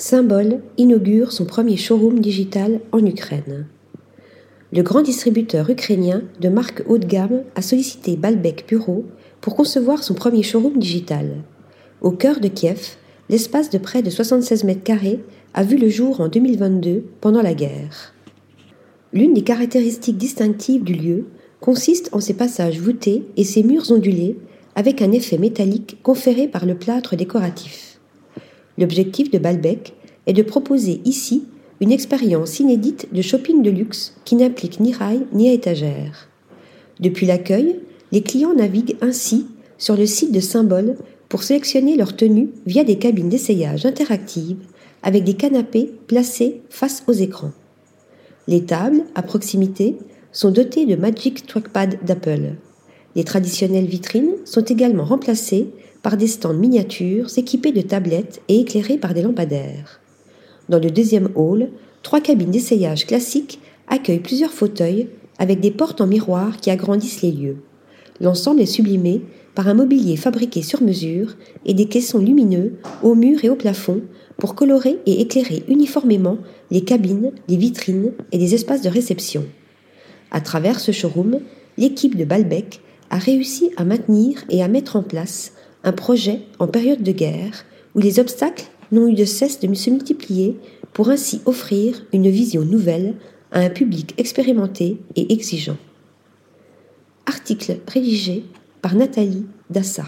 Symbol inaugure son premier showroom digital en Ukraine. Le grand distributeur ukrainien de marque haut de gamme a sollicité Balbec Bureau pour concevoir son premier showroom digital. Au cœur de Kiev, l'espace de près de 76 mètres carrés a vu le jour en 2022 pendant la guerre. L'une des caractéristiques distinctives du lieu consiste en ses passages voûtés et ses murs ondulés avec un effet métallique conféré par le plâtre décoratif. L'objectif de Balbec est de proposer ici une expérience inédite de shopping de luxe qui n'implique ni rail ni étagère. Depuis l'accueil, les clients naviguent ainsi sur le site de Symbole pour sélectionner leur tenue via des cabines d'essayage interactives avec des canapés placés face aux écrans. Les tables, à proximité, sont dotées de Magic Trackpad d'Apple. Les traditionnelles vitrines sont également remplacées par des stands miniatures équipés de tablettes et éclairés par des lampadaires. Dans le deuxième hall, trois cabines d'essayage classiques accueillent plusieurs fauteuils avec des portes en miroir qui agrandissent les lieux. L'ensemble est sublimé par un mobilier fabriqué sur mesure et des caissons lumineux aux murs et au plafond pour colorer et éclairer uniformément les cabines, les vitrines et les espaces de réception. À travers ce showroom, l'équipe de Balbec a réussi à maintenir et à mettre en place un projet en période de guerre où les obstacles n'ont eu de cesse de se multiplier pour ainsi offrir une vision nouvelle à un public expérimenté et exigeant. Article rédigé par Nathalie Dassa.